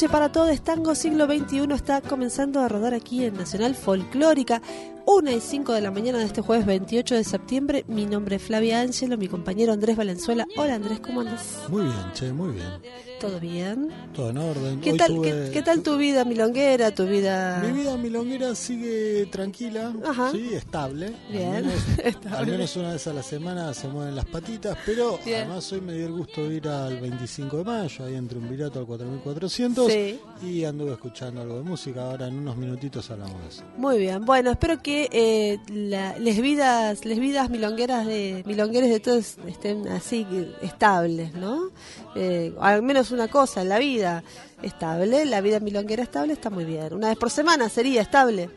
Trasnoche para todos. Tango siglo XXI está comenzando a rodar aquí en Nacional Folclórica. 1 y 5 de la mañana de este jueves 28 de septiembre. Mi nombre es Flavia Ángelo, mi compañero Andrés Valenzuela. Hola Andrés, ¿cómo andas? Muy bien, che, muy bien. ¿Todo bien? Todo en orden. ¿Qué Hoy tal, tuve- qué, qué tal tu vida milonguera, tu vida...? Mi vida milonguera sigue tranquila, Ajá. sí, estable. Bien, Al menos, estable. al menos una vez a la semana se mueven las patitas, pero Bien. además hoy me dio el gusto de ir al 25 de mayo, ahí entre un virato al 4400, Sí. y anduve escuchando algo de música. Ahora en unos minutitos hablamos de eso. Muy bien, bueno, espero que eh, la- les vidas, les vidas milongueras de milongueros de todos estén así estables, ¿no? Eh, al menos una cosa, la vida estable, la vida milonguera estable está muy bien. Una vez por semana sería estable.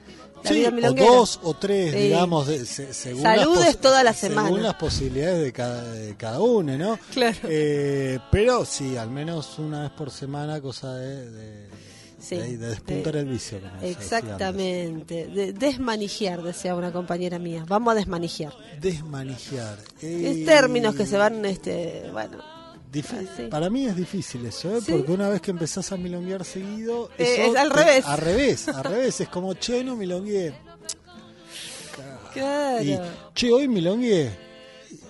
La Sí, vida o dos o tres, Sí. digamos, de- se- según, Saludes las toda la según semana. las posibilidades de cada, de cada uno, ¿no? Claro. Eh, pero sí, al menos una vez por semana, cosa de, de, Sí, de- de despuntar de- el vicio. Exactamente, de, desmanijear, decía una compañera mía. Vamos a desmanijear. Desmanijear. Es términos que se van, este, bueno, sí. Para mí es difícil eso, ¿eh? Sí. porque una vez que empezás a milonguear seguido. Eh, eso es al revés. Al revés, al revés. Es como, che, no milongué. claro. Y, che, hoy milongué.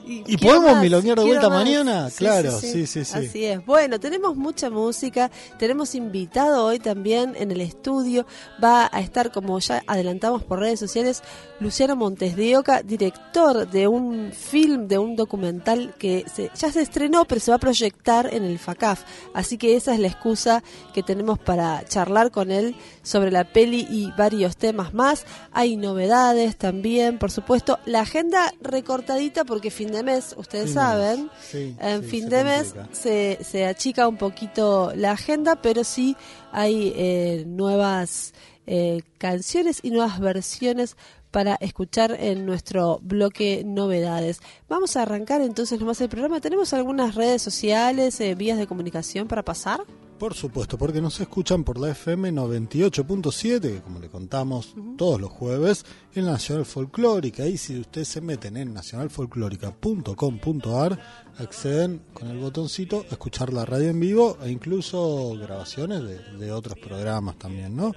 ¿Y podemos más, milonguear de vuelta más. mañana? Claro, sí, sí, sí. Así es. Bueno, tenemos mucha música, tenemos invitado hoy también en el estudio. Va a estar, como ya adelantamos por redes sociales, Luciano Montes de Oca, director de un film, de un documental que se- ya se estrenó, pero se va a proyectar en el FACAF. Así que esa es la excusa que tenemos para charlar con él sobre la peli y varios temas más. Hay novedades también, por supuesto. La agenda recortadita porque fin de mes, ustedes Fin saben, sí, en sí, fin de mes se, se achica un poquito la agenda, pero sí hay eh, nuevas eh, canciones y nuevas versiones para escuchar en nuestro bloque novedades. Vamos a arrancar entonces nomás el programa. ¿Tenemos algunas redes sociales, eh, vías de comunicación para pasar? Por supuesto, porque nos escuchan por la FM 98.7, que como le contamos todos los jueves, en Nacional Folclórica. Y si ustedes se meten en nacionalfolclórica.com.ar, acceden con el botoncito a escuchar la radio en vivo e incluso grabaciones de, de otros programas también, ¿no?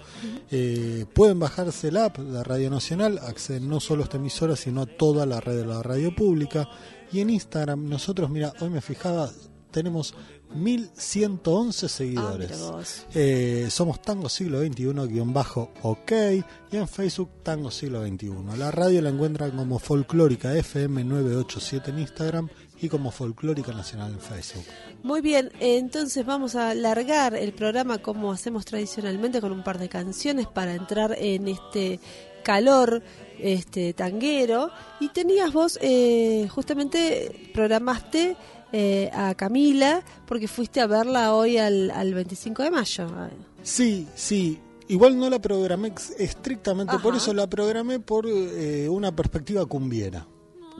Eh, pueden bajarse el app de Radio Nacional, acceden no solo a esta emisora, sino a toda la red de la radio pública. Y en Instagram, nosotros, mira, hoy me fijaba, tenemos 1111 seguidores. Ah. Eh, somos Tango Siglo XXI-OK y en Facebook Tango Siglo XXI. La radio la encuentran como Folclórica FM 987 en Instagram y como Folclórica Nacional en Facebook. Muy bien, entonces vamos a largar el programa como hacemos tradicionalmente con un par de canciones para entrar en este calor este tanguero y tenías vos eh, justamente programaste eh, a Camila porque fuiste a verla hoy al, al 25 de mayo. Sí, sí. Igual no la programé estrictamente por eso, la programé por eh, una perspectiva cumbiera.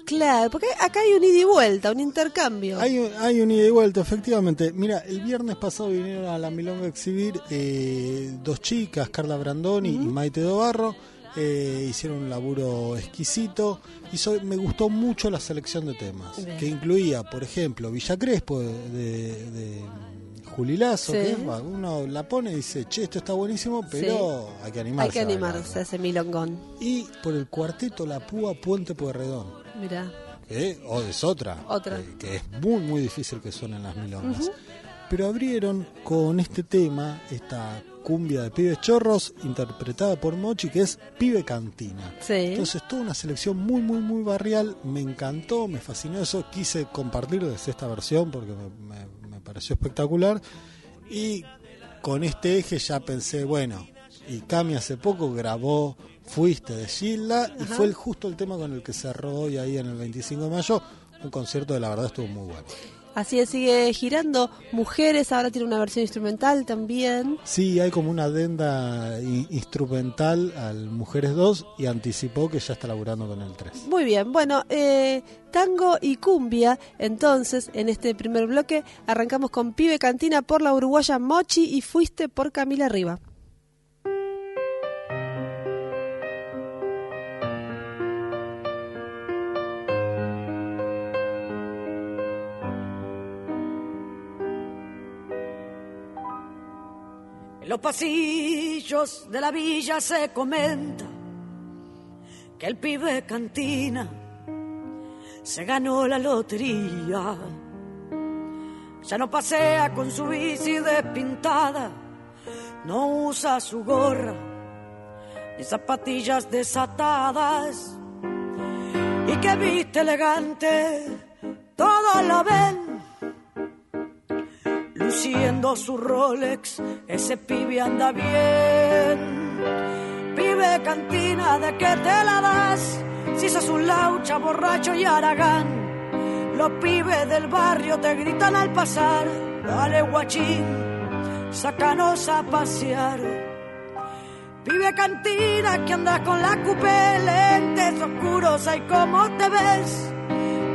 Claro, porque acá hay un ida y vuelta, un intercambio. Hay, un- hay un ida y vuelta, efectivamente. Mira, el viernes pasado vinieron a la Milonga a exhibir eh, dos chicas, Carla Brandoni y Maite Dobarro. Eh, hicieron un laburo exquisito y so- me gustó mucho la selección de temas, Bien. que incluía, por ejemplo, Villa Crespo de, de, de Juli Lazo, Sí. que es- uno la pone y dice, che, esto está buenísimo, pero hay que animarse. Hay que animarse a bailarlo". ese milongón. Y por el cuarteto La Púa Puente Pueyrredón, Mira, que o es otra, Otra. eh, que es muy, muy difícil que suenen las milongas. Pero abrieron con este tema, esta cumbia de pibes chorros, interpretada por Mochi, que es Pibe Cantina. sí. Entonces, toda una selección muy, muy, muy barrial. Me encantó, me fascinó eso. Quise compartirles esta versión porque me, me- me pareció espectacular. Y con este eje ya pensé, bueno, y Cami hace poco grabó Fuiste de Gilda y fue el, justo el tema con el que cerró hoy ahí en el 25 de mayo. Un concierto de la verdad estuvo muy bueno. Así es, sigue girando. Mujeres, ahora tiene una versión instrumental también. Sí, hay como una adenda instrumental al Mujeres 2 y anticipó que ya está laburando con el 3. Muy bien, bueno, eh, tango y cumbia. Entonces, en este primer bloque, arrancamos con Pibe Cantina por la uruguaya Mochi y Fuiste por Camila Riva. Los pasillos de la villa se comenta que el pibe cantina se ganó la lotería. Ya no pasea con su bici despintada, no usa su gorra ni zapatillas desatadas. Y que viste elegante, todos lo ven luciendo su Rolex, ese pibe anda bien. Pibe cantina, ¿de qué te la das? Si sos un laucha, borracho y aragán. Los pibes del barrio te gritan al pasar, dale guachín, sácanos a pasear. Pibe cantina, que andas con la cupé, lentes oscuros, ay cómo te ves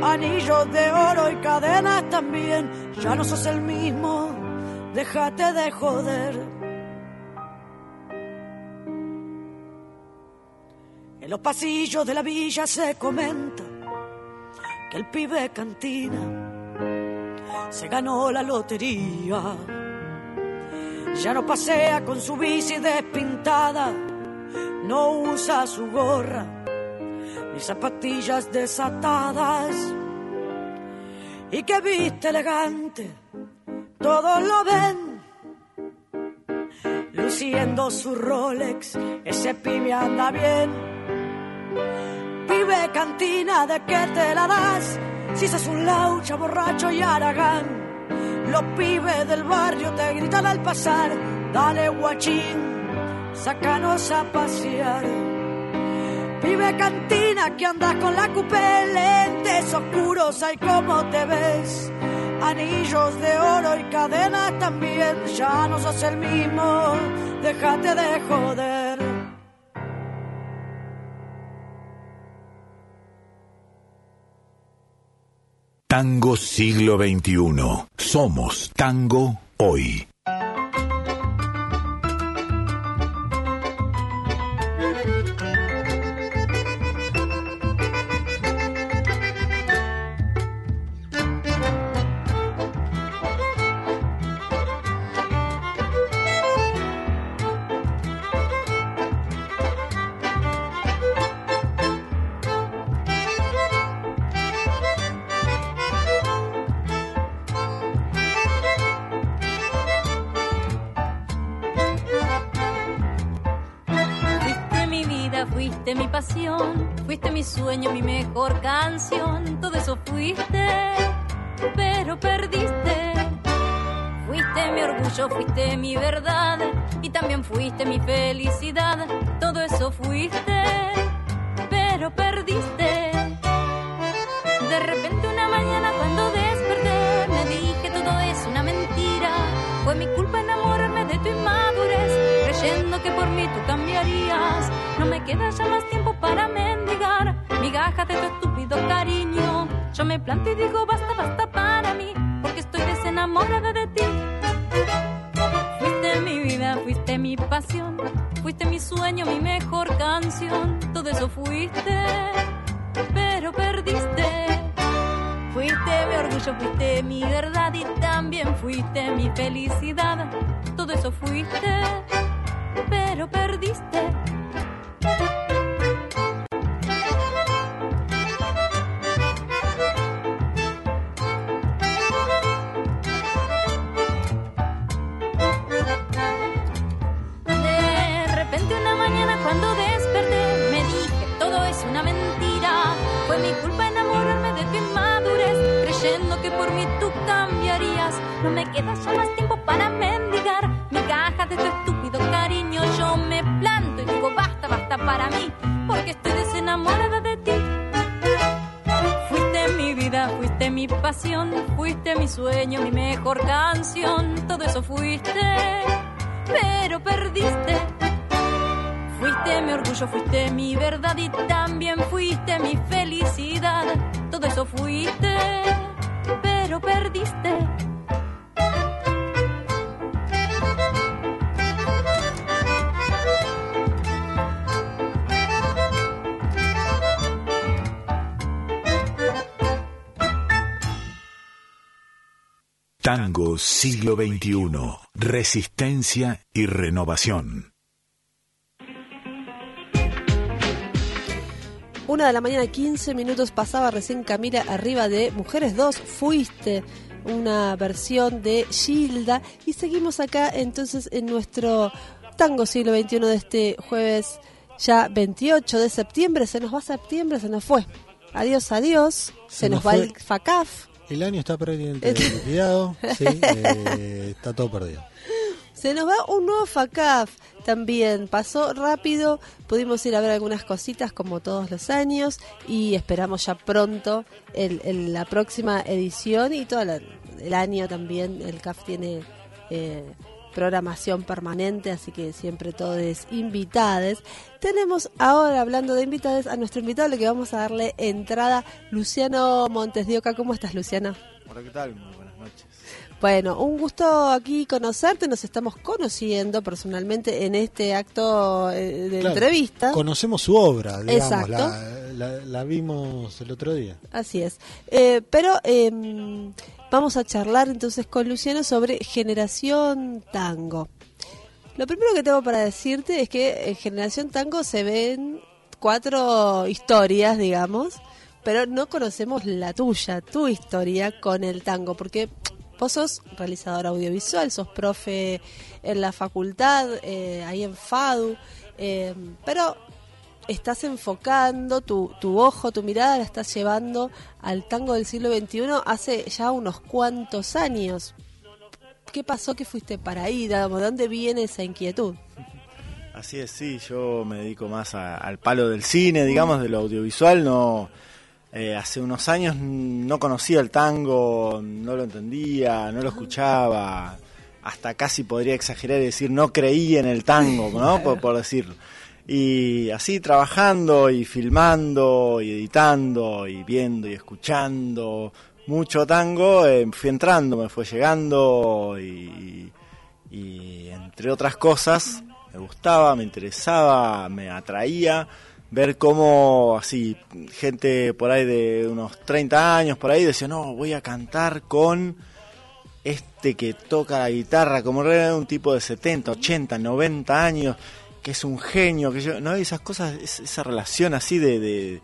anillos de oro y cadenas también. Ya no sos el mismo, déjate de joder. En los pasillos de la villa se comenta que el pibe cantina se ganó la lotería. Ya no pasea con su bici despintada, no usa su gorra ni zapatillas desatadas. Y que viste elegante, todos lo ven. Luciendo su Rolex, ese pibe anda bien. Pibe cantina, ¿de qué te la das? Si sos un laucha, borracho y aragán. Los pibes del barrio te gritan al pasar, dale guachín, sácanos a pasear. Pibe cantina que andas con la cupé, lentes oscuros, ay cómo te ves. Anillos de oro y cadenas también, ya no sos el mismo, déjate de joder. Tango siglo XXI. Somos tango hoy. Mi felicidad, todo eso fuiste, pero perdiste. De repente una mañana cuando desperté me dije todo es una mentira, fue mi culpa enamorarme de tu inmadurez, creyendo que por mí tú cambiarías. No me queda ya más tiempo para mendigar migajas de tu estúpido cariño. Yo me planto y digo basta, también fuiste mi felicidad, todo eso fuiste, No me queda ya más tiempo para mendigar mi caja de tu estúpido cariño. Yo me planto y digo basta, basta para mí, porque estoy desenamorada de ti. Fuiste mi vida, fuiste mi pasión, fuiste mi sueño, mi mejor canción. Todo eso fuiste, pero perdiste. Fuiste mi orgullo, fuiste mi verdad y también fuiste mi felicidad. Todo eso fuiste, pero perdiste. Tango siglo XXI. Resistencia y renovación. Una de la mañana, 15 minutos pasaba recién Camila arriba de Mujeres 2. Fuiste una versión de Gilda. Y seguimos acá entonces en nuestro tango siglo XXI de este jueves ya 28 de septiembre. Se nos va septiembre, se nos fue. Adiós, adiós. Se, Se nos, nos va fue. el FACAF. El año está perdiente, liquidado, sí, eh, está todo perdido. Se nos va un nuevo FACAF también. Pasó rápido, pudimos ir a ver algunas cositas como todos los años y esperamos ya pronto el, el- la próxima edición y todo la- el año también. El CAF tiene eh, programación permanente, así que siempre todos invitados. Tenemos ahora, hablando de invitados, a nuestro invitado, al que vamos a darle entrada, Luciano Montes de Oca. ¿Cómo estás, Luciano? Hola, ¿qué tal? Muy buenas noches. Bueno, un gusto aquí conocerte. Nos estamos conociendo personalmente en este acto eh, de Claro, entrevista. Conocemos su obra, digamos, Exacto. la, la- la vimos el otro día. Así es. Eh, pero eh, vamos a charlar entonces con Luciano sobre Generación Tango. Lo primero que tengo para decirte es que en Generación Tango se ven cuatro historias, digamos, pero no conocemos la tuya, tu historia con el tango, porque vos sos realizador audiovisual, sos profe en la facultad, eh, ahí en FADU, eh, pero estás enfocando tu, tu ojo, tu mirada la estás llevando al tango del siglo XXI hace ya unos cuantos años. ¿Qué pasó que fuiste para ahí? ¿De dónde viene esa inquietud? Así es, sí, yo me dedico más a- al palo del cine, digamos, de lo audiovisual. No, eh, hace unos años no conocía el tango, no lo entendía, no lo escuchaba. Hasta casi podría exagerar y decir no creía en el tango, ¿no? Por, por decirlo. Y así trabajando y filmando y editando y viendo y escuchando mucho tango, eh, fui entrando, me fue llegando y, entre otras cosas me gustaba, me interesaba, me atraía ver cómo así gente por ahí de unos 30 años por ahí decía, "No, voy a cantar con este que toca la guitarra como era un tipo de 70, 80, 90 años, que es un genio, que yo, no, esas cosas, es- esa relación así de, de,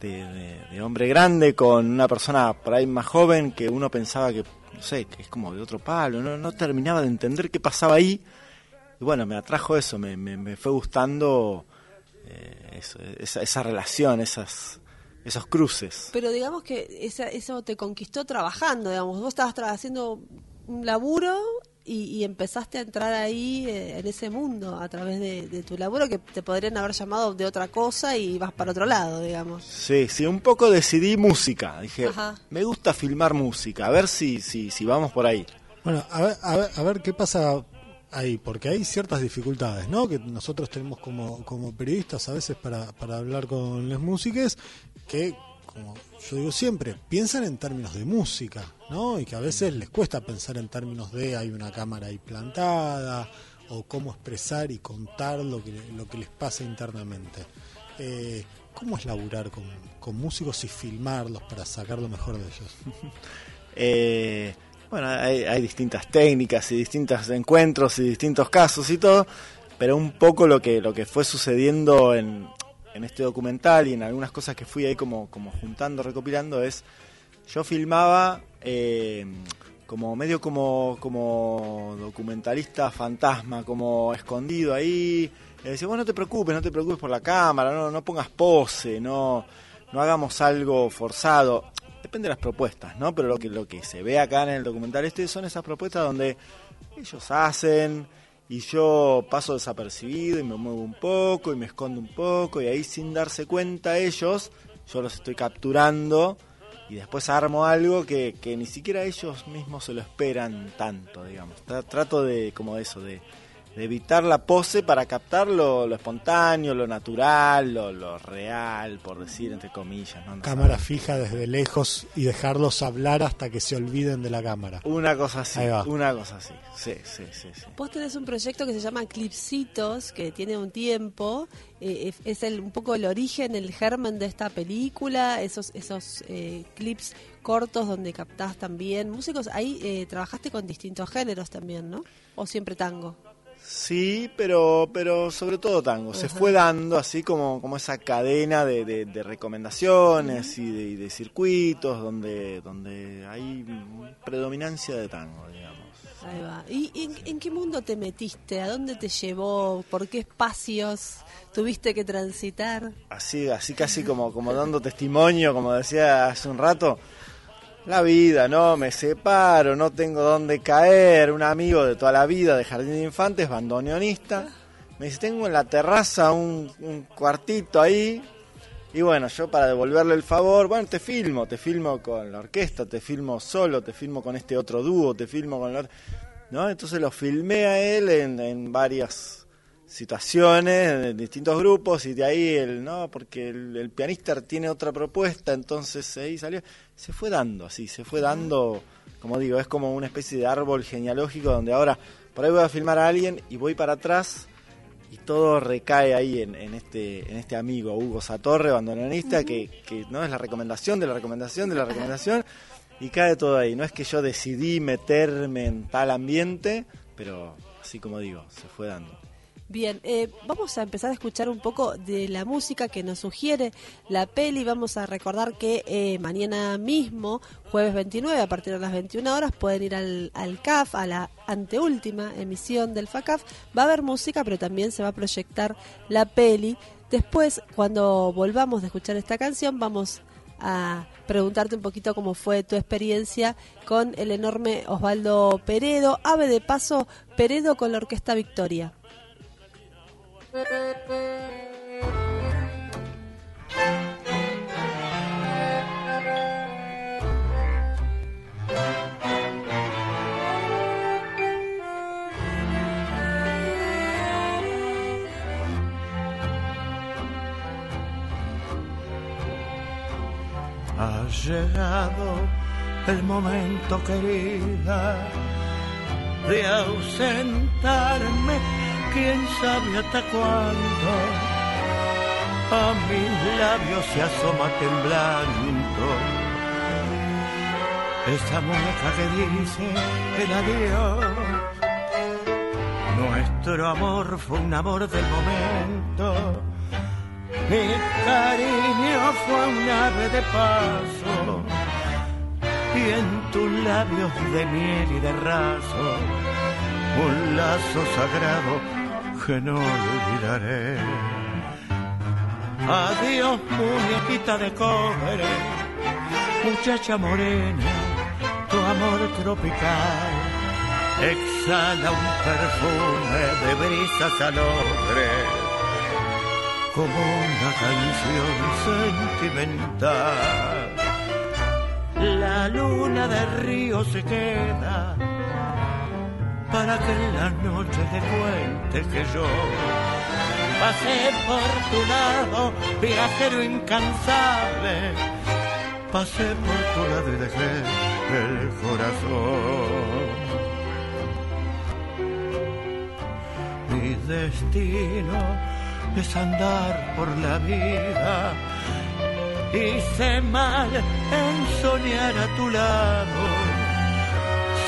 de- de- hombre grande con una persona por ahí más joven que uno pensaba que, no sé, que es como de otro palo, no, no terminaba de entender qué pasaba ahí. Y bueno, me atrajo eso, me, me, me fue gustando eh, esa, esa relación, esas, esos cruces. Pero digamos que esa, eso te conquistó trabajando, digamos. Vos estabas haciendo un laburo y, y empezaste a entrar ahí eh, en ese mundo a través de, de tu laburo que te podrían haber llamado de otra cosa y vas para otro lado, digamos. Sí, sí, un poco decidí música. Dije, Ajá. me gusta filmar música, a ver si, si, si vamos por ahí. Bueno, a ver, a ver, a ver qué pasa ahí, porque hay ciertas dificultades, ¿no? Que nosotros tenemos como, como periodistas a veces para, para hablar con las músicas, que, como yo digo siempre, piensan en términos de música, ¿no? Y que a veces les cuesta pensar en términos de hay una cámara ahí plantada, o cómo expresar y contar lo que, lo que les pasa internamente. Eh, ¿Cómo es laburar con, con músicos y filmarlos para sacar lo mejor de ellos? Eh, bueno, hay, hay distintas técnicas y distintos encuentros y distintos casos y todo, pero un poco lo que, lo que fue sucediendo en, en este documental y en algunas cosas que fui ahí como, como juntando, recopilando, es yo filmaba eh, como medio como, como documentalista fantasma, como escondido ahí. Y decía, bueno, no te preocupes, no te preocupes por la cámara, no, no pongas pose, no, no hagamos algo forzado. Depende de las propuestas, ¿no? Pero lo que, lo que se ve acá en el documental este son esas propuestas donde ellos hacen y yo paso desapercibido y me muevo un poco y me escondo un poco y ahí sin darse cuenta ellos, yo los estoy capturando y después armo algo que, que ni siquiera ellos mismos se lo esperan tanto, digamos. Tra- Trato de, como eso, de, de evitar la pose para captar lo, lo espontáneo, lo natural, lo, lo real, por decir entre comillas. ¿no? No Cámara fija desde lejos y dejarlos hablar hasta que se olviden de la cámara. Una cosa así, Ahí va. una cosa así. Sí, sí, sí, sí. Vos tenés un proyecto que se llama Clipsitos, que tiene un tiempo. eh, es- es el, un poco el origen, el germen de esta película, esos, esos eh, clips cortos donde captás también músicos. Ahí eh, trabajaste con distintos géneros también, ¿no? O siempre tango. Sí, pero, pero sobre todo tango. Se fue dando así como, como esa cadena de, de- de recomendaciones y de, y de circuitos donde, donde hay predominancia de tango, digamos. Ahí va. ¿Y en, en qué mundo te metiste? ¿A dónde te llevó? ¿Por qué espacios tuviste que transitar? Así, así casi como, como dando testimonio, como decía hace un rato. La vida, ¿no? Me separo, no tengo dónde caer. Un amigo de toda la vida de Jardín de Infantes, bandoneonista, me dice, tengo en la terraza un, cuartito ahí. Y bueno, yo para devolverle el favor, bueno, te filmo, te filmo con la orquesta, te filmo solo, te filmo con este otro dúo, te filmo con la otra... ¿No? Entonces lo filmé a él en varias situaciones, en distintos grupos, y de ahí el, no, porque el, el pianista tiene otra propuesta, entonces ahí salió, se fue dando así, se fue dando, como digo, es como una especie de árbol genealógico donde ahora por ahí voy a filmar a alguien y voy para atrás y todo recae ahí en, en este en este amigo Hugo Satorre, bandoneonista, que, que no es la recomendación de la recomendación de la recomendación y cae todo ahí. No es que yo decidí meterme en tal ambiente, pero así como digo, se fue dando. Bien, eh, vamos a empezar a escuchar un poco de la música que nos sugiere la peli. Vamos a recordar que eh, mañana mismo, jueves 29, a partir de las 21 horas, pueden ir al, al CAF, a la anteúltima emisión del FACAF. Va a haber música, pero también se va a proyectar la peli. Después, cuando volvamos de escuchar esta canción, vamos a preguntarte un poquito cómo fue tu experiencia con el enorme Osvaldo Peredo. Ave de paso, Peredo con la Orquesta Victoria. Ha llegado el momento, querida, de ausentarme, quién sabe hasta cuándo. A mis labios se asoma temblando esa mueca que dice el adiós. Nuestro amor fue un amor del momento. Mi cariño fue un ave de paso y en tus labios de miel y de raso un lazo sagrado que no olvidaré. Adiós muñequita de cobre, muchacha morena, tu amor tropical exhala un perfume de brisa salobres como una canción sentimental. La luna del río se queda para que en la noche te cuente que yo pasé por tu lado, viajero incansable. Pasé por tu lado y dejé el corazón. destino es andar por la vida. Hice mal en soñar a tu lado.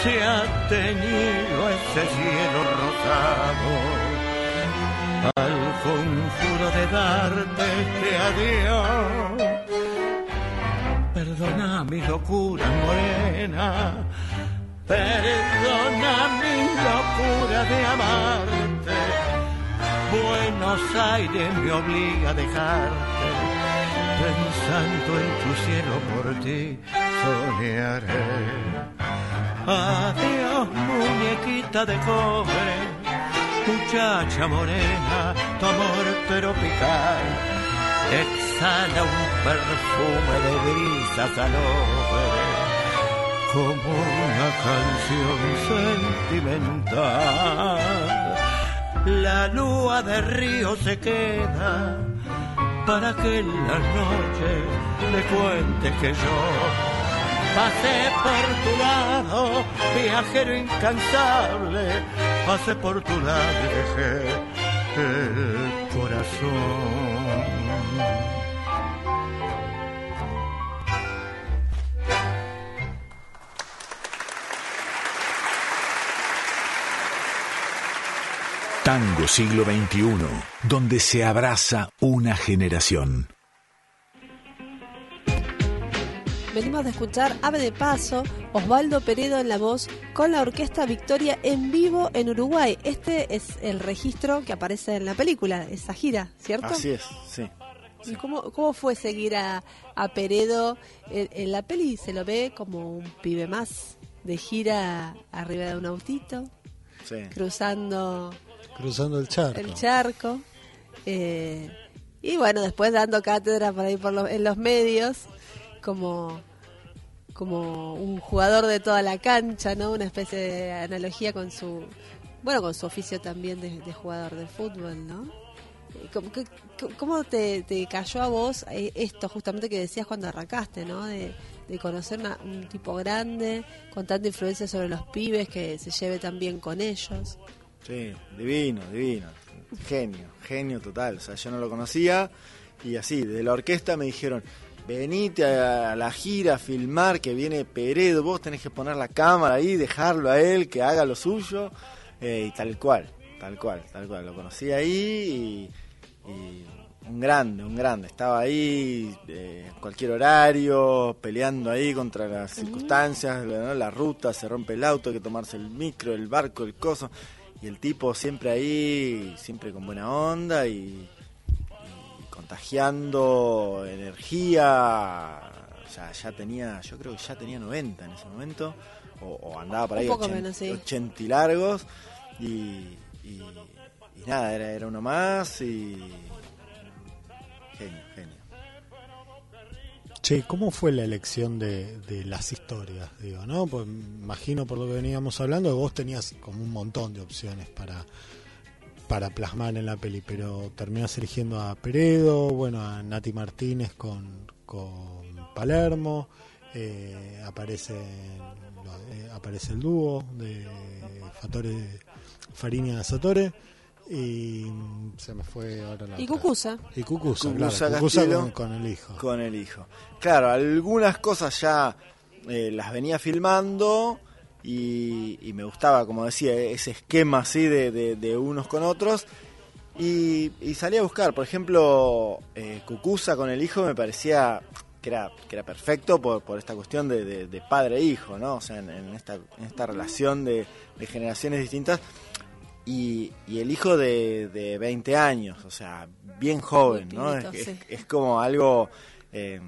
Se ha tenido ese cielo rosado al conjuro de darte este adiós. Perdona mi locura morena, perdona mi locura de amarte. Buenos Aires me obliga a dejarte, pensando en tu cielo por ti soñaré. Adiós muñequita de cobre, muchacha morena, tu amor tropical exhala un perfume de brisa salobre como una canción sentimental. La luz de río se queda para que en la noche le cuente que yo pasé por tu lado, viajero incansable, pasé por tu lado y dejé el corazón. Tango siglo XXI, donde se abraza una generación. Venimos de escuchar Ave de Paso, Osvaldo Peredo en la voz, con la orquesta Victoria en vivo en Uruguay. Este es el registro que aparece en la película, esa gira, ¿cierto? Así es, sí. ¿Y cómo, cómo fue seguir a, a Peredo? En, en la peli se lo ve como un pibe más, de gira arriba de un autito, sí. cruzando Cruzando el charco. el charco. eh, y bueno, después dando cátedra por ahí por lo- en los medios, como, como un jugador de toda la cancha, ¿no? Una especie de analogía con su, bueno, con su oficio también de, de jugador de fútbol, ¿no? Eh, ¿Cómo, cómo te, cayó a vos eh, esto justamente que decías cuando arrancaste, ¿no? De, de conocer un tipo grande, con tanta influencia sobre los pibes, que se lleve tan bien con ellos. Sí, divino, divino. Genio, genio total. O sea, yo no lo conocía y así, desde la orquesta me dijeron, venite a la gira a filmar que viene Peredo, vos tenés que poner la cámara ahí, dejarlo a él, que haga lo suyo. Eh, y tal cual, tal cual, tal cual. Lo conocí ahí y, y un grande, un grande. Estaba ahí eh, en cualquier horario, peleando ahí contra las circunstancias, ¿no? la ruta, se rompe el auto, hay que tomarse el micro, el barco, el coso. Y el tipo siempre ahí, siempre con buena onda y contagiando energía. O sea, ya tenía, yo creo que ya tenía 90 en ese momento, o, o andaba por Un ahí poco 80, menos, sí. 80 y largos. Y, y, y nada, era, era uno más y. Genio, genio. Che, ¿cómo fue la elección de, de las historias? Digo, ¿no? Pues imagino por lo que veníamos hablando que vos tenías como un montón de opciones para para plasmar en la peli, pero terminás eligiendo a Peredo, bueno, a Nati Martínez con, con Palermo, eh, aparece eh, aparece el dúo de Fatore Fariña Satore y se me fue ahora la Y otra. Cucusa. Y Cucusa, claro, Cucusa con el hijo. Con el hijo. Claro, algunas cosas ya eh, las venía filmando y, y me gustaba, como decía, ese esquema así de, de- de unos con otros. Y, y salí a buscar, por ejemplo, eh, Cucusa con el hijo me parecía que era, que era perfecto por, por esta cuestión de, de- de padre e hijo, ¿no? O sea, en, en esta, en esta relación de, de generaciones distintas. Y, y el hijo de, de 20 años, o sea, bien joven, ¿no? pibito, es, sí. es- es como algo eh,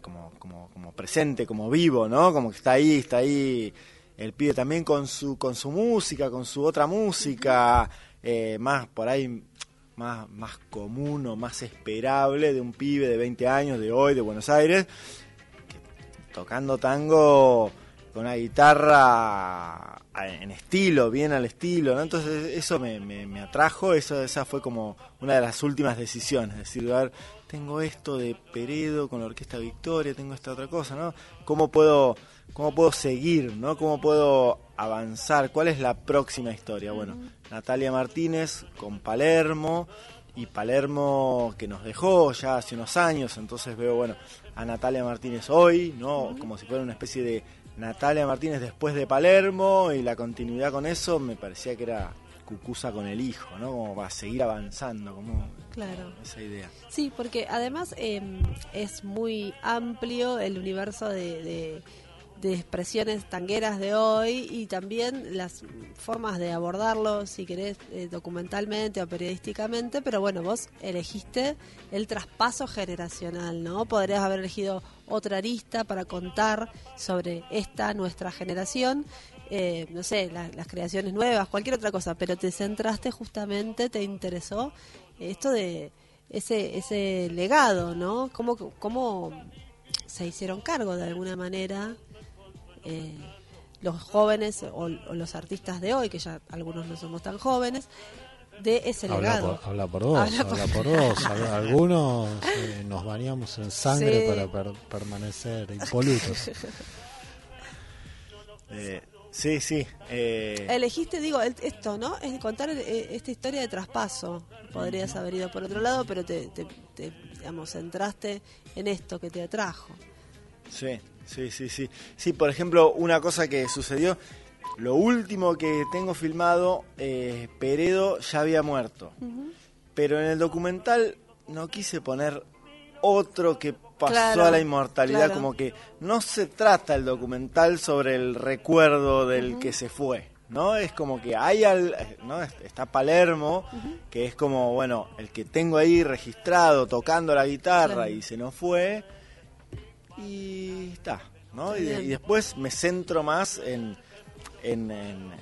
como, como, como presente, como vivo, ¿no? Como que está ahí, está ahí el pibe también con su, con su música, con su otra música, eh, más por ahí, más, más común o más esperable de un pibe de 20 años, de hoy, de Buenos Aires, que- tocando tango con una guitarra en estilo, bien al estilo, ¿no? Entonces eso me, me, atrajo, eso, esa fue como una de las últimas decisiones, es decir, a ver, tengo esto de Peredo con la Orquesta Victoria, tengo esta otra cosa, ¿no? ¿Cómo puedo, cómo puedo seguir, ¿no? ¿Cómo puedo avanzar? ¿Cuál es la próxima historia? Bueno, Natalia Martínez con Palermo y Palermo que nos dejó ya hace unos años, entonces veo, bueno, a Natalia Martínez hoy, ¿no? Como si fuera una especie de Natalia Martínez después de Palermo y la continuidad con eso me parecía que era Cucusa con el hijo, ¿no? Como va a seguir avanzando, como Claro. esa idea. Sí, porque además eh, es muy amplio el universo de, de- de expresiones tangueras de hoy y también las formas de abordarlo, si querés, eh, documentalmente o periodísticamente, pero bueno, vos elegiste el traspaso generacional, ¿no? Podrías haber elegido otra arista para contar sobre esta, nuestra generación, eh, no sé, la- las creaciones nuevas, cualquier otra cosa, pero te centraste justamente, te interesó esto de ese, ese legado, ¿no? ¿Cómo, cómo se hicieron cargo de alguna manera eh, los jóvenes o, o los artistas de hoy, que ya algunos no somos tan jóvenes, de ese Habla legado? por, habla por vos, Habla habla por- por, vos. Al- Algunos eh, nos bañamos en sangre Sí. para per- permanecer impolutos. Eh, sí, sí. eh, Elegiste, digo, el- esto, ¿no? Es contar esta historia de traspaso. Podrías haber ido por otro lado, pero te, te, te, digamos, centraste en esto que te atrajo. Sí, sí, sí, sí. Sí, por ejemplo, una cosa que sucedió, lo último que tengo filmado, eh, Peredo ya había muerto. Pero en el documental no quise poner otro que pasó Claro, a la inmortalidad, claro. como que no se trata el documental sobre el recuerdo del que se fue. ¿No? Es como que hay al, ¿no? Está Palermo, que es como, bueno, el que tengo ahí registrado tocando la guitarra Claro. y se nos fue, y está, ¿no? Y, después me centro más en, en, en-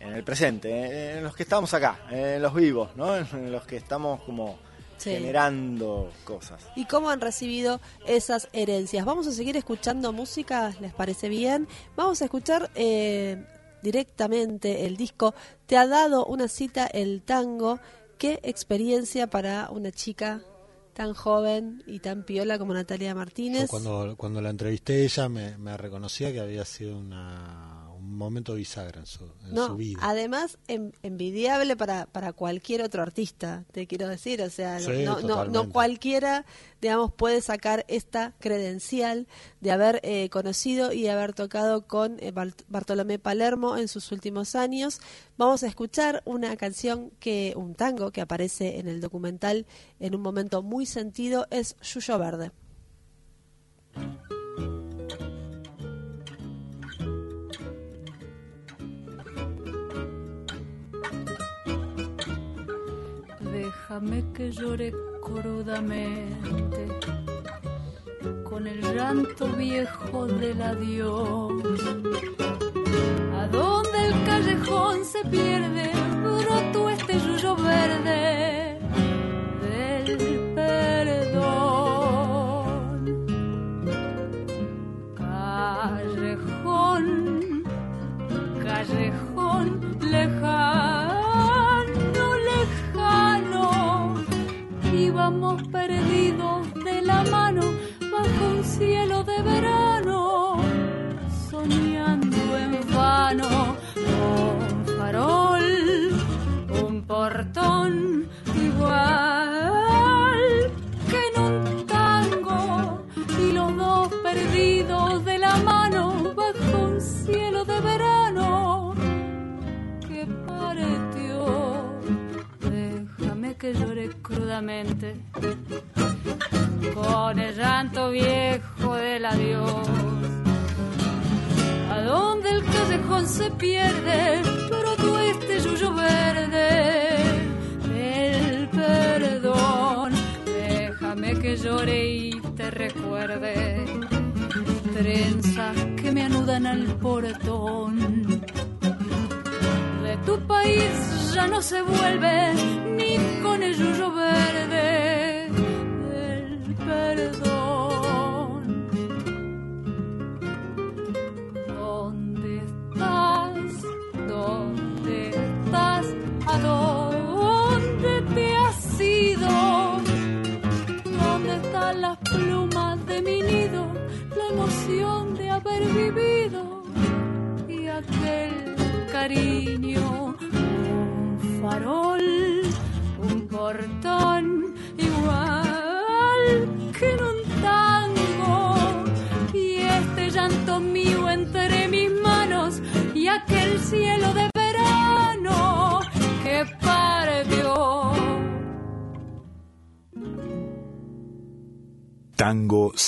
en el presente, en, en los que estamos acá, en los vivos, ¿no? En los que estamos como Sí. generando cosas. ¿Y cómo han recibido esas herencias? Vamos a seguir escuchando música, ¿les parece bien? Vamos a escuchar eh, directamente el disco Te ha dado una cita el tango. Qué experiencia para una chica tan joven y tan piola como Natalia Yo Martínez. cuando, cuando la entrevisté ella me, me reconocía que había sido una, un momento bisagra en su, en No, su vida. además en- envidiable para, para cualquier otro artista, te quiero decir, o sea, Sí, no, no, cualquiera, digamos, puede sacar esta credencial de haber eh, conocido y haber tocado con eh, Bart- Bartolomé Palermo en sus últimos años. Vamos a escuchar una canción que, un tango que aparece en el documental en un momento muy sentido, es Yuyo Verde. Déjame que llore crudamente con el llanto viejo del adiós. A donde el callejón se pierde, broto este yuyo verde crudamente con el llanto viejo del adiós. A donde el callejón se pierde, pero tú este yuyo verde del perdón. Déjame que llore y te recuerde. Trenzas que me anudan al portón tu país ya no se vuelve ni con el yuyo verde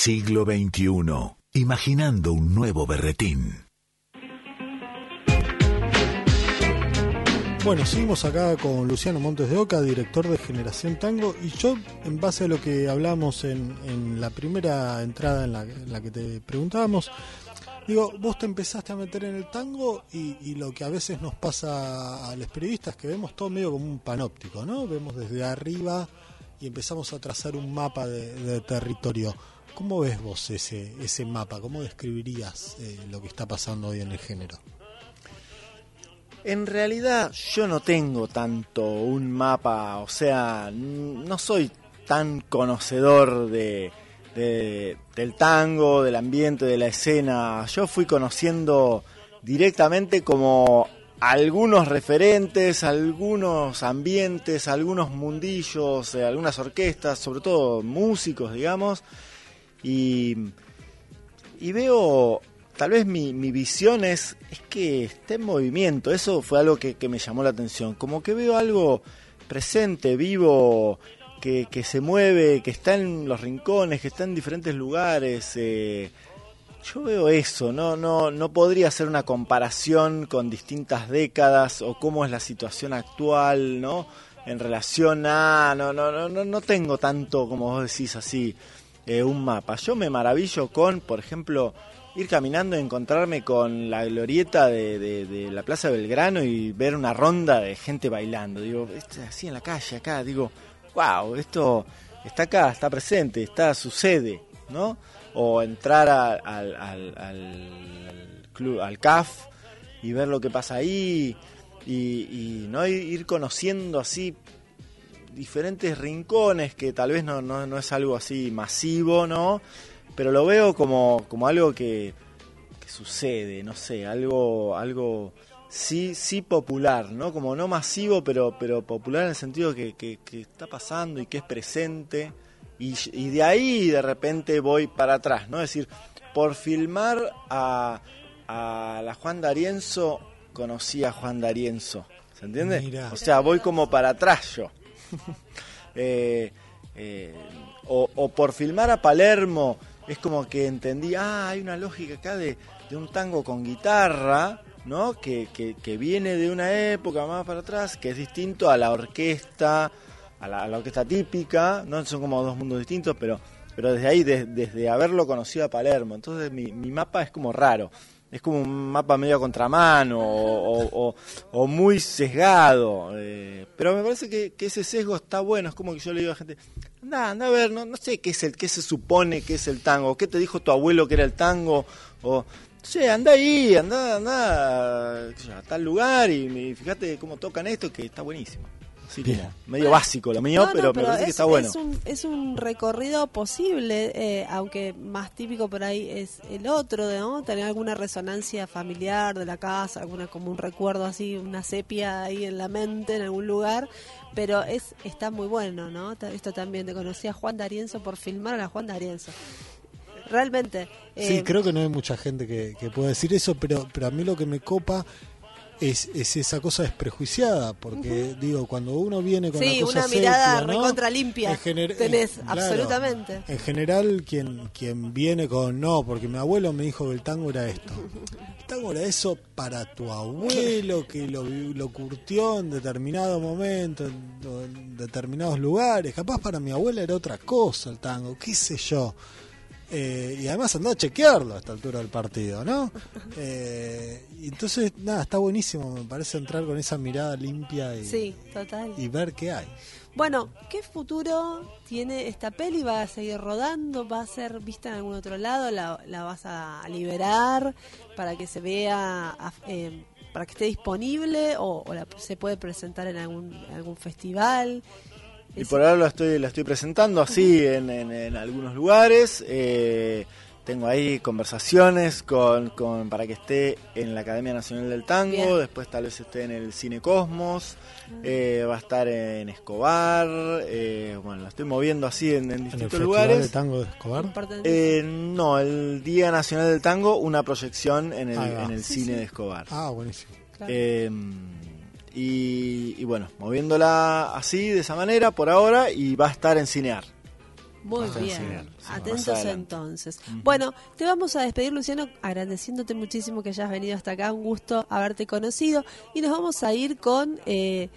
siglo XXI. Imaginando un nuevo berretín. Bueno, seguimos acá con Luciano Montes de Oca, director de Generación Tango, y yo, en base a lo que hablamos en, la primera entrada en la, en la que te preguntábamos, digo, vos te empezaste a meter en el tango y, lo que a veces nos pasa a los periodistas, que vemos todo medio como un panóptico, ¿no? Vemos desde arriba y empezamos a trazar un mapa de territorio. ¿Cómo ves vos ese, ese mapa? ¿Cómo describirías eh, lo que está pasando hoy en el género? En realidad yo no tengo tanto un mapa, o sea, no soy tan conocedor de, de- del tango, del ambiente, de la escena. Yo fui conociendo directamente como algunos referentes, algunos ambientes, algunos mundillos, eh, algunas orquestas, sobre todo músicos, digamos, y, veo tal vez mi, mi visión es, es que está en movimiento. Eso fue algo que, me llamó la atención. Como que veo algo presente, vivo, que, que se mueve, que está en los rincones, que está en diferentes lugares. eh, yo veo eso, no, no, no podría hacer una comparación con distintas décadas o cómo es la situación actual, ¿no? En relación a. No, no, no, no, no tengo tanto, como vos decís así, eh, un mapa. Yo me maravillo con, por ejemplo, ir caminando y encontrarme con la glorieta de, de- la Plaza Belgrano y ver una ronda de gente bailando. Digo, así en la calle, acá, digo, wow, esto está acá, está presente, está, sucede, ¿no? O entrar al, club, al CAF y ver lo que pasa ahí y no ir conociendo así diferentes rincones que tal vez no, no, no es algo así masivo, ¿no? Pero lo veo como, como algo que, que sucede, no sé, algo, algo sí, sí popular, ¿no? Como no masivo, pero, pero popular en el sentido que, que, que está pasando y que es presente. Y, y de ahí de repente voy para atrás, ¿no? Es decir, por filmar a, a la Juan D'Arienzo, conocí a Juan D'Arienzo, ¿se entiende? Mirá. O sea, voy como para atrás yo. Eh, eh, o, por filmar a Palermo, es como que entendí, ah, hay una lógica acá de, de un tango con guitarra, ¿no? Que, que, viene de una época más para atrás, que es distinto a la orquesta, a la, orquesta típica, ¿no? Son como dos mundos distintos, pero, pero desde ahí, de- desde haberlo conocido a Palermo, entonces mi, mi mapa es como raro. Es como un mapa medio a contramano o, o- muy sesgado. eh, pero me parece que, ese sesgo está bueno. Es como que yo le digo a la gente, anda, anda a ver, no, no sé qué es el qué se supone que es el tango. ¿Qué te dijo tu abuelo que era el tango? O, no sé, anda ahí, anda, anda a tal lugar y, me- fíjate cómo tocan esto que está buenísimo. Así Bien. como medio básico lo mío, No, no, pero, me parece es, que está bueno. Es un, es un recorrido posible, eh, aunque más típico por ahí es el otro, ¿no? Tener alguna resonancia familiar de la casa, alguna como un recuerdo así, una sepia ahí en la mente, en algún lugar. Pero es está muy bueno, ¿no? Esto también, te conocí a Juan D'Arienzo por filmar a la Juan D'Arienzo. Realmente. Sí, eh, creo que no hay mucha gente que, que pueda decir eso, pero, pero a mí lo que me copa es, es esa cosa desprejuiciada, porque digo, cuando uno viene con Sí, una cosa una mirada ¿no? recontra limpia tenés, claro, absolutamente. En general, quien, quien viene con no, porque mi abuelo me dijo que el tango era esto. El tango era eso para tu abuelo, que lo, lo curtió en determinado momento, en, en determinados lugares. Capaz para mi abuela era otra cosa el tango, qué sé yo. Eh, y además andá a chequearlo a esta altura del partido, ¿no? Eh, entonces, nada, está buenísimo, me parece entrar con esa mirada limpia y, Sí, total. y ver qué hay. Bueno, ¿qué futuro tiene esta peli? ¿Va a seguir rodando? ¿Va a ser vista en algún otro lado? ¿La, la vas a liberar para que se vea, a- eh, para que esté disponible? ¿O, o la- se puede presentar en algún, algún festival? Y por ahora la estoy, la estoy presentando así en, en- en algunos lugares. eh, tengo ahí conversaciones con, con para que esté en la Academia Nacional del Tango, Bien. después tal vez esté en el Cine Cosmos, eh, va a estar en Escobar, eh, bueno, la estoy moviendo así en, en En el distintos lugares. de Tango de Escobar. Eh, no, el Día Nacional del Tango, una proyección en el, en el Sí, cine sí. de Escobar. Ah, buenísimo. Claro. Y, y bueno, moviéndola así, de esa manera, por ahora, y va a estar en Cinear. Muy bien, sí, atentos entonces. Bueno, te vamos a despedir, Luciano, agradeciéndote muchísimo que hayas venido hasta acá, un gusto haberte conocido. Y nos vamos a ir con eh,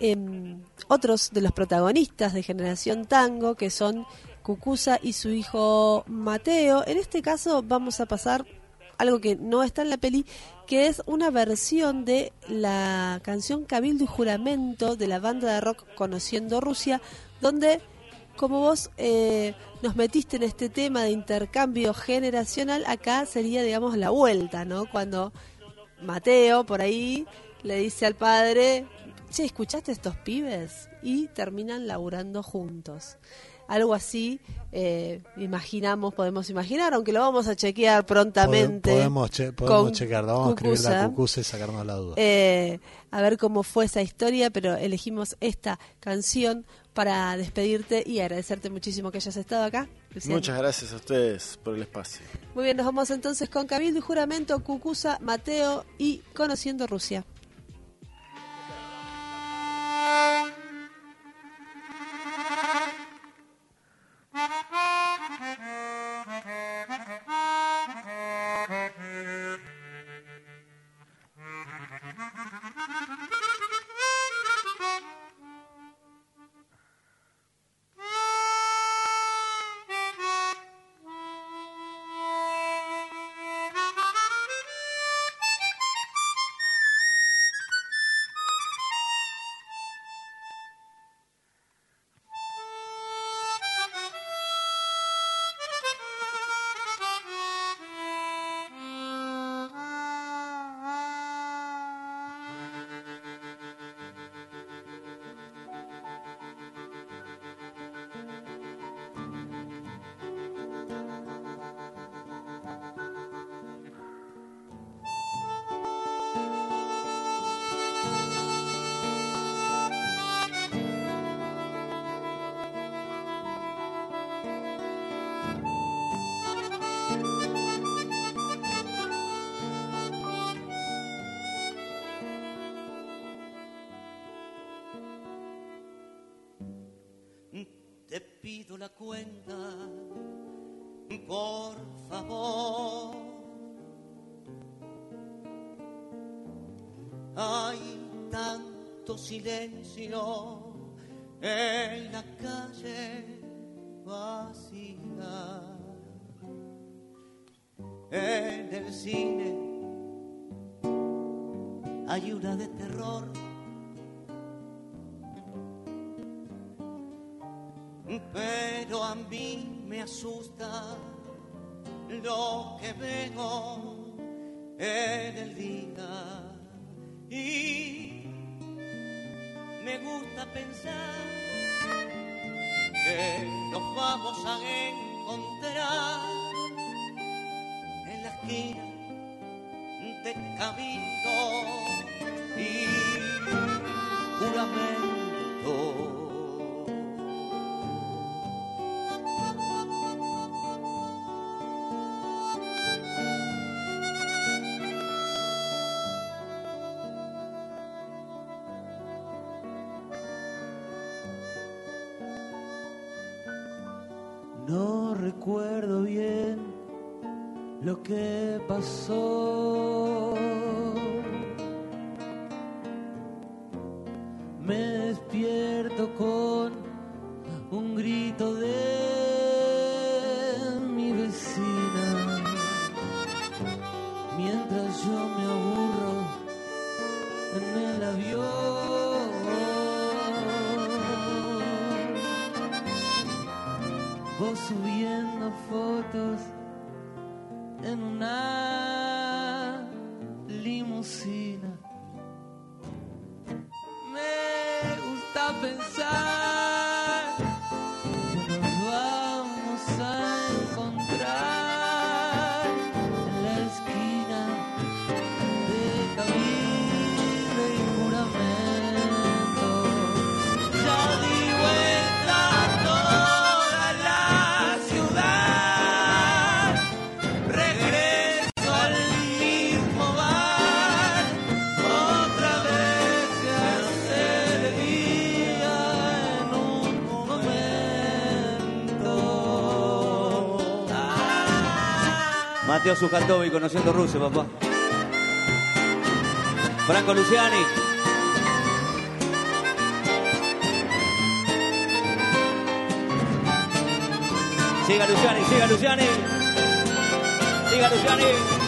em, otros de los protagonistas de Generación Tango, que son Cucusa y su hijo Mateo. En este caso vamos a pasar algo que no está en la peli, que es una versión de la canción Cabildo y Juramento de la banda de rock Conociendo Rusia, donde como vos eh, nos metiste en este tema de intercambio generacional, acá sería, digamos, la vuelta, ¿no? Cuando Mateo, por ahí, le dice al padre, che, ¿escuchaste estos pibes? Y terminan laburando juntos. Algo así, eh, imaginamos, podemos imaginar, aunque lo vamos a chequear prontamente. Pode- Podemos, che- podemos vamos a escribir la cucusa y sacarnos la duda. Eh, a ver cómo fue esa historia, pero elegimos esta canción para despedirte y agradecerte muchísimo que hayas estado acá. Luciano. Muchas gracias a ustedes por el espacio. Muy bien, nos vamos entonces con Cabildo y Juramento, Cucusa, Mateo y Conociendo Rusia. La cuenta, por favor. Hay tanto silencio en la calle vacía. En el cine hay una de terror. Pero a mí me asusta lo que veo en el día y me gusta pensar que nos vamos a encontrar en la esquina de Cabildo y juramento. Que pasó. Mateo Sujatovi conociendo Rusia, papá. Franco Luciani. Siga Luciani, siga Luciani. Siga Luciani.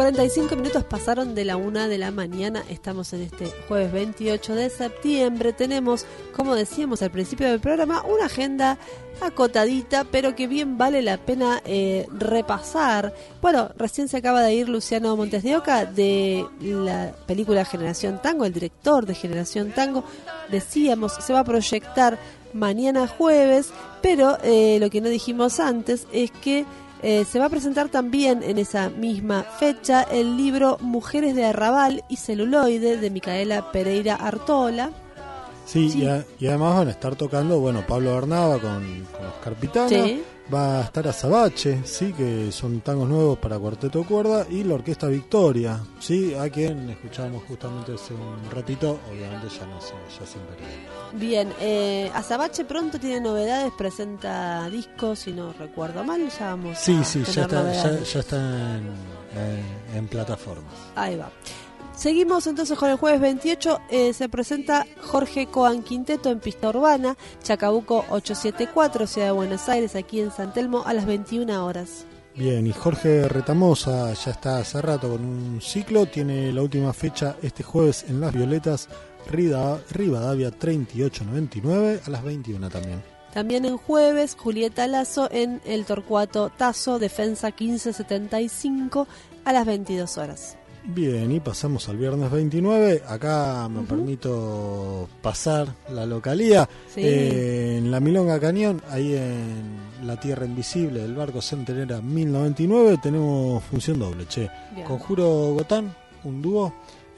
45 minutos pasaron de la una de la mañana. Estamos en este jueves 28 de septiembre. Tenemos, como decíamos al principio del programa, una agenda acotadita, pero que bien vale la pena eh, repasar. Bueno, recién se acaba de ir Luciano Montes de Oca de la película Generación Tango, el director de Generación Tango. Decíamos, se va a proyectar mañana jueves, pero eh, lo que no dijimos antes es que eh, se va a presentar también en esa misma fecha el libro Mujeres de Arrabal y Celuloide de Micaela Pereira Artola. Sí, Sí. Y, a- y además van a estar tocando, bueno, Pablo Bernaba con, con Oscar Pitana, Sí. Va a estar Azabache, sí, que son tangos nuevos para cuarteto cuerda, y la Orquesta Victoria, sí, a quien escuchábamos justamente hace un ratito, obviamente ya no sé, ya sin perder. Bien, eh, Azabache pronto tiene novedades, presenta discos, si no recuerdo mal, ya vamos Sí, a sí, ya está, ya, está en, en- en plataformas. Ahí va. Seguimos entonces con el jueves 28. eh, se presenta Jorge Coan Quinteto en Pista Urbana, Chacabuco 874, Ciudad de Buenos Aires, aquí en San Telmo, a las 21 horas. Bien, y Jorge Retamosa ya está hace rato con un ciclo, tiene la última fecha este jueves en Las Violetas, Rida- Rivadavia 3899, a las 21 también. También en jueves, Julieta Lazo en el Torcuato Tazo, Defensa 1575, a las 22 horas. Bien, y pasamos al viernes 29. Acá me permito pasar la localía. Sí. Eh, en la Milonga Cañón, ahí en la Tierra Invisible del barco Centenera 1099, tenemos función doble, che. Bien. Conjuro Gotán, un dúo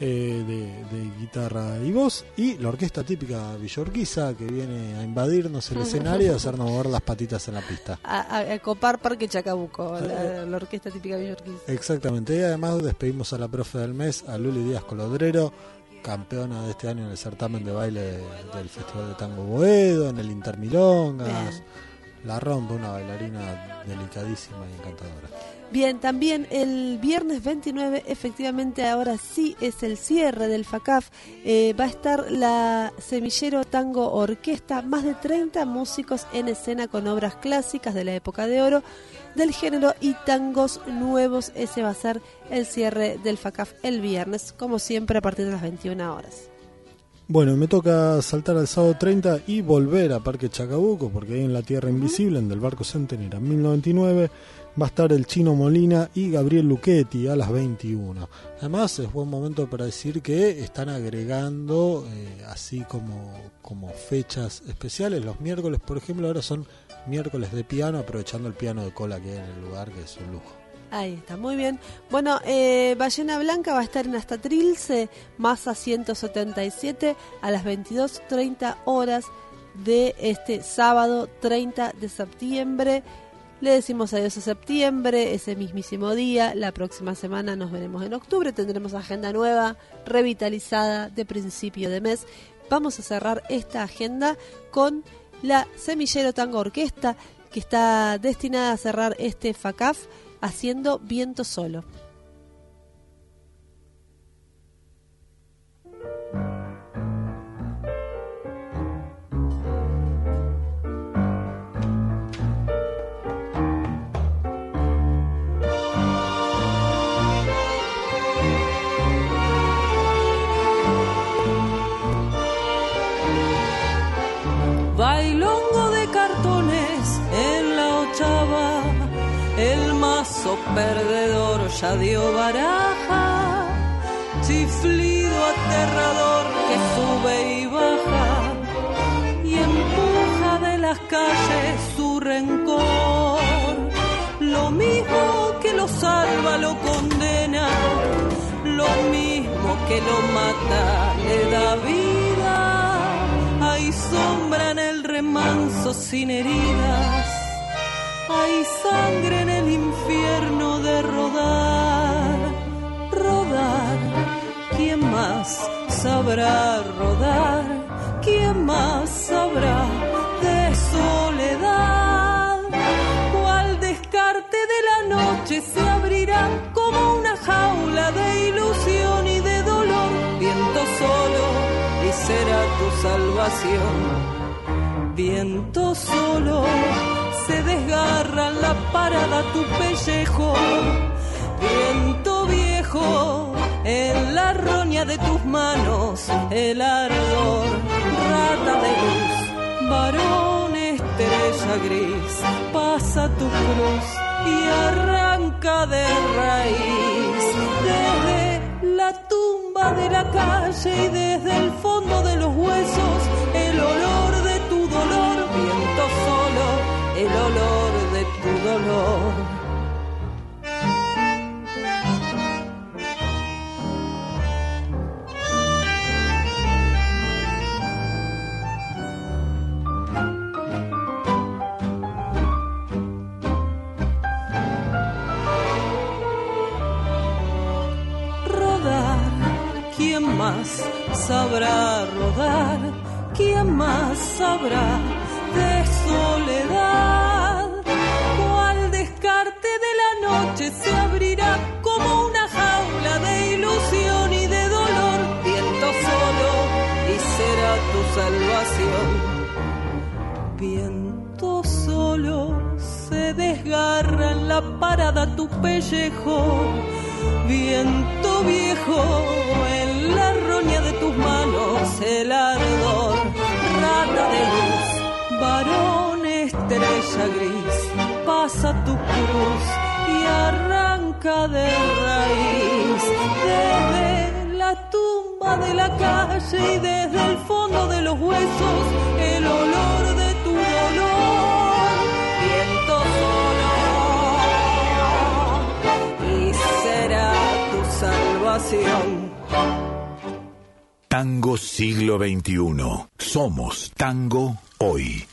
eh, de, de guitarra y voz, y la orquesta típica villorquiza que viene a invadirnos el escenario y hacernos mover las patitas en la pista. A, a- a copar Parque Chacabuco, la, la orquesta típica villorquisa. Exactamente, y además despedimos a la profe del mes, a Luli Díaz Colodrero, campeona de este año en el certamen de baile del Festival de Tango Boedo, en el Intermilongas. Bien. La rompe, una bailarina delicadísima y encantadora. Bien, también el viernes 29, efectivamente ahora sí es el cierre del FACAF. Eh, va a estar la Semillero Tango Orquesta, más de 30 músicos en escena con obras clásicas de la época de oro del género y tangos nuevos. Ese va a ser el cierre del FACAF el viernes, como siempre a partir de las 21 horas. Bueno, me toca saltar al sábado 30 y volver a Parque Chacabuco, porque ahí en la Tierra Invisible, en del barco Centenera 1099, va a estar el Chino Molina y Gabriel Luchetti a las 21. Además, es buen momento para decir que están agregando, eh, así como, como fechas especiales, los miércoles, por ejemplo, ahora son miércoles de piano, aprovechando el piano de cola que hay en el lugar, que es un lujo. Ahí está, muy bien. Bueno, eh, Ballena Blanca va a estar en hasta Trilce, Masa 177, a las 22.30 horas de este sábado 30 de septiembre. Le decimos adiós a septiembre, ese mismísimo día. La próxima semana nos veremos en octubre. Tendremos agenda nueva, revitalizada de principio de mes. Vamos a cerrar esta agenda con la Semillero Tango Orquesta, que está destinada a cerrar este FACAF haciendo viento solo. Perdedor ya dio baraja, chiflido aterrador que sube y baja y empuja de las calles su rencor. Lo mismo que lo salva lo condena, lo mismo que lo mata le da vida. Hay sombra en el remanso sin heridas. Hay sangre en el infierno de rodar. Rodar. ¿Quién más sabrá rodar? ¿Quién más sabrá de soledad? ¿Cuál descarte de la noche se abrirá como una jaula de ilusión y de dolor? Viento solo y será tu salvación. Viento solo se desgarra en la parada tu pellejo. Viento viejo en la roña de tus manos, el ardor, rata de luz, varón estrella gris, pasa tu cruz y arranca de raíz desde la tumba de la calle y desde el fondo de los huesos el olor de tu dolor. rodar. ¿Quién más sabrá rodar? ¿Quién más sabrá de soledad? Se abrirá como una jaula de ilusión y de dolor? Viento solo y será tu salvación. Viento solo se desgarra en la parada tu pellejo. Viento viejo en la roña de tus manos, el ardor, rata de luz, varón estrella gris, pasa tu cruz y arranca de raíz desde la tumba de la calle y desde el fondo de los huesos el olor de tu dolor. Viento solo y será tu salvación. Tango siglo XXI. Somos tango. Hoy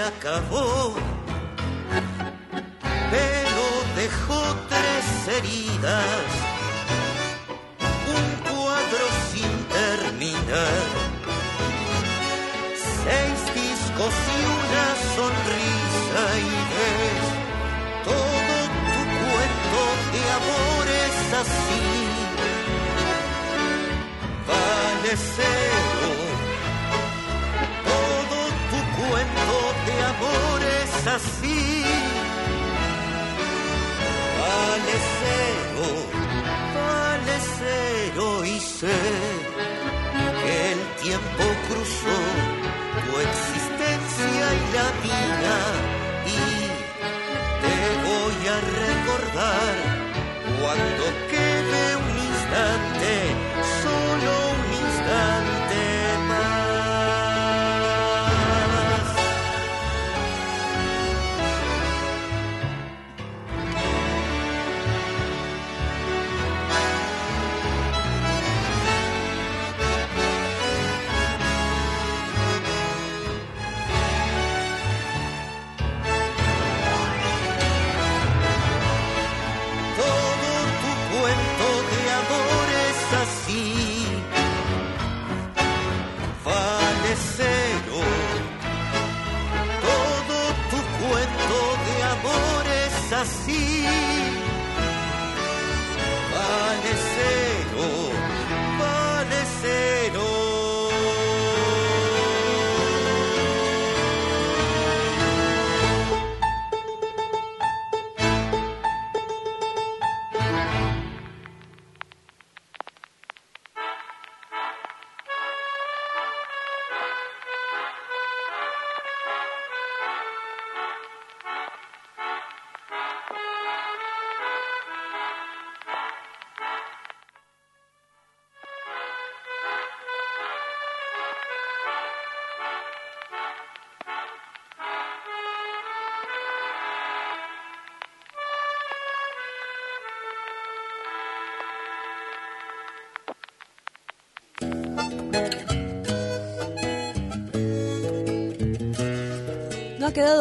acabó, pero dejó tres heridas, un cuadro sin terminar, seis discos y una sonrisa y ves todo tu cuento de amor es así, vale cero amor es así. Vale cero, vale y sé que el tiempo cruzó tu existencia y la mía y te voy a recordar cuando quede un instante, así. Vale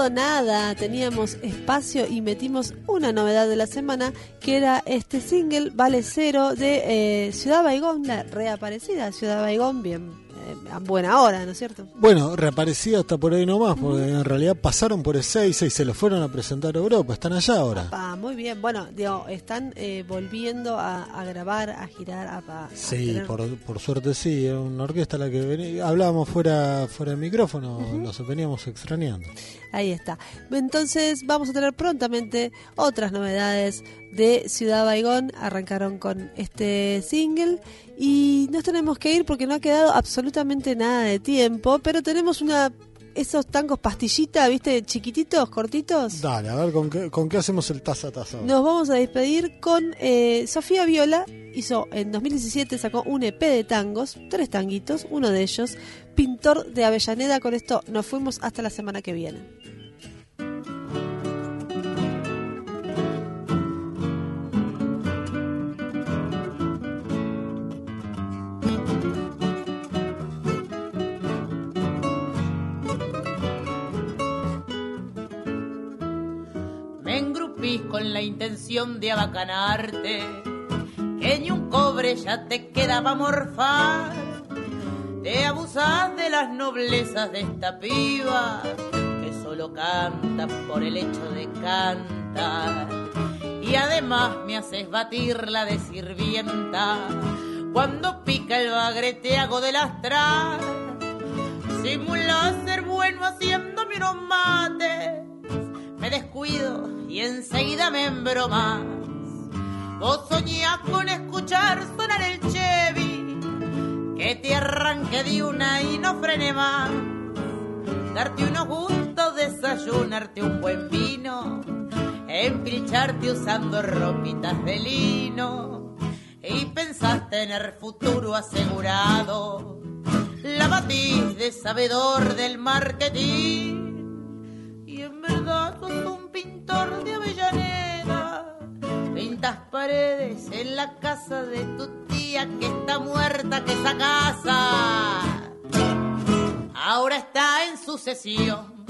Nada, teníamos espacio y metimos una novedad de la semana que era este single Vale Cero de eh, Ciudad Baigón, la reaparecida Ciudad Baigón, bien eh, a buena hora, ¿no es cierto? Bueno, reaparecida hasta por ahí nomás, porque en realidad pasaron por el 6 y se lo fueron a presentar a Europa, están allá ahora. Ah, muy bien, bueno, digo, están eh, volviendo a, a grabar, a girar, a, a- Sí, tener- por, por suerte sí, es una orquesta la que venía, hablábamos fuera fuera de micrófono, los veníamos extrañando. Ahí está. Entonces vamos a tener prontamente otras novedades de Ciudad Baigón. Arrancaron con este single y nos tenemos que ir porque no ha quedado absolutamente nada de tiempo, pero tenemos una esos tangos pastillita, ¿viste? Chiquititos, cortitos. Dale, a ver con qué, con qué hacemos el taza taza. Nos vamos a despedir con eh, Sofía Viola. Hizo en 2017 sacó un EP de tangos, tres tanguitos, uno de ellos, Pintor de Avellaneda. Con esto nos fuimos hasta la semana que viene. De abacanarte, que ni un cobre ya te quedaba morfar. Te abusás de las noblezas de esta piba, que solo canta por el hecho de cantar. Y además me haces batirla de sirvienta, cuando pica el bagre te hago de lastrar. Simulás ser bueno haciéndome unos mates me descuido y enseguida me embromas. Vos soñás con escuchar sonar el Chevy, que te arranque de una y no frene más. Darte unos gustos, desayunarte un buen vino, empilcharte usando ropitas de lino. Y pensaste tener futuro asegurado. La batís de sabedor del marketing. Verdad sos un pintor de Avellaneda. Pintas paredes en la casa de tu tía que está muerta, que esa casa ahora está en sucesión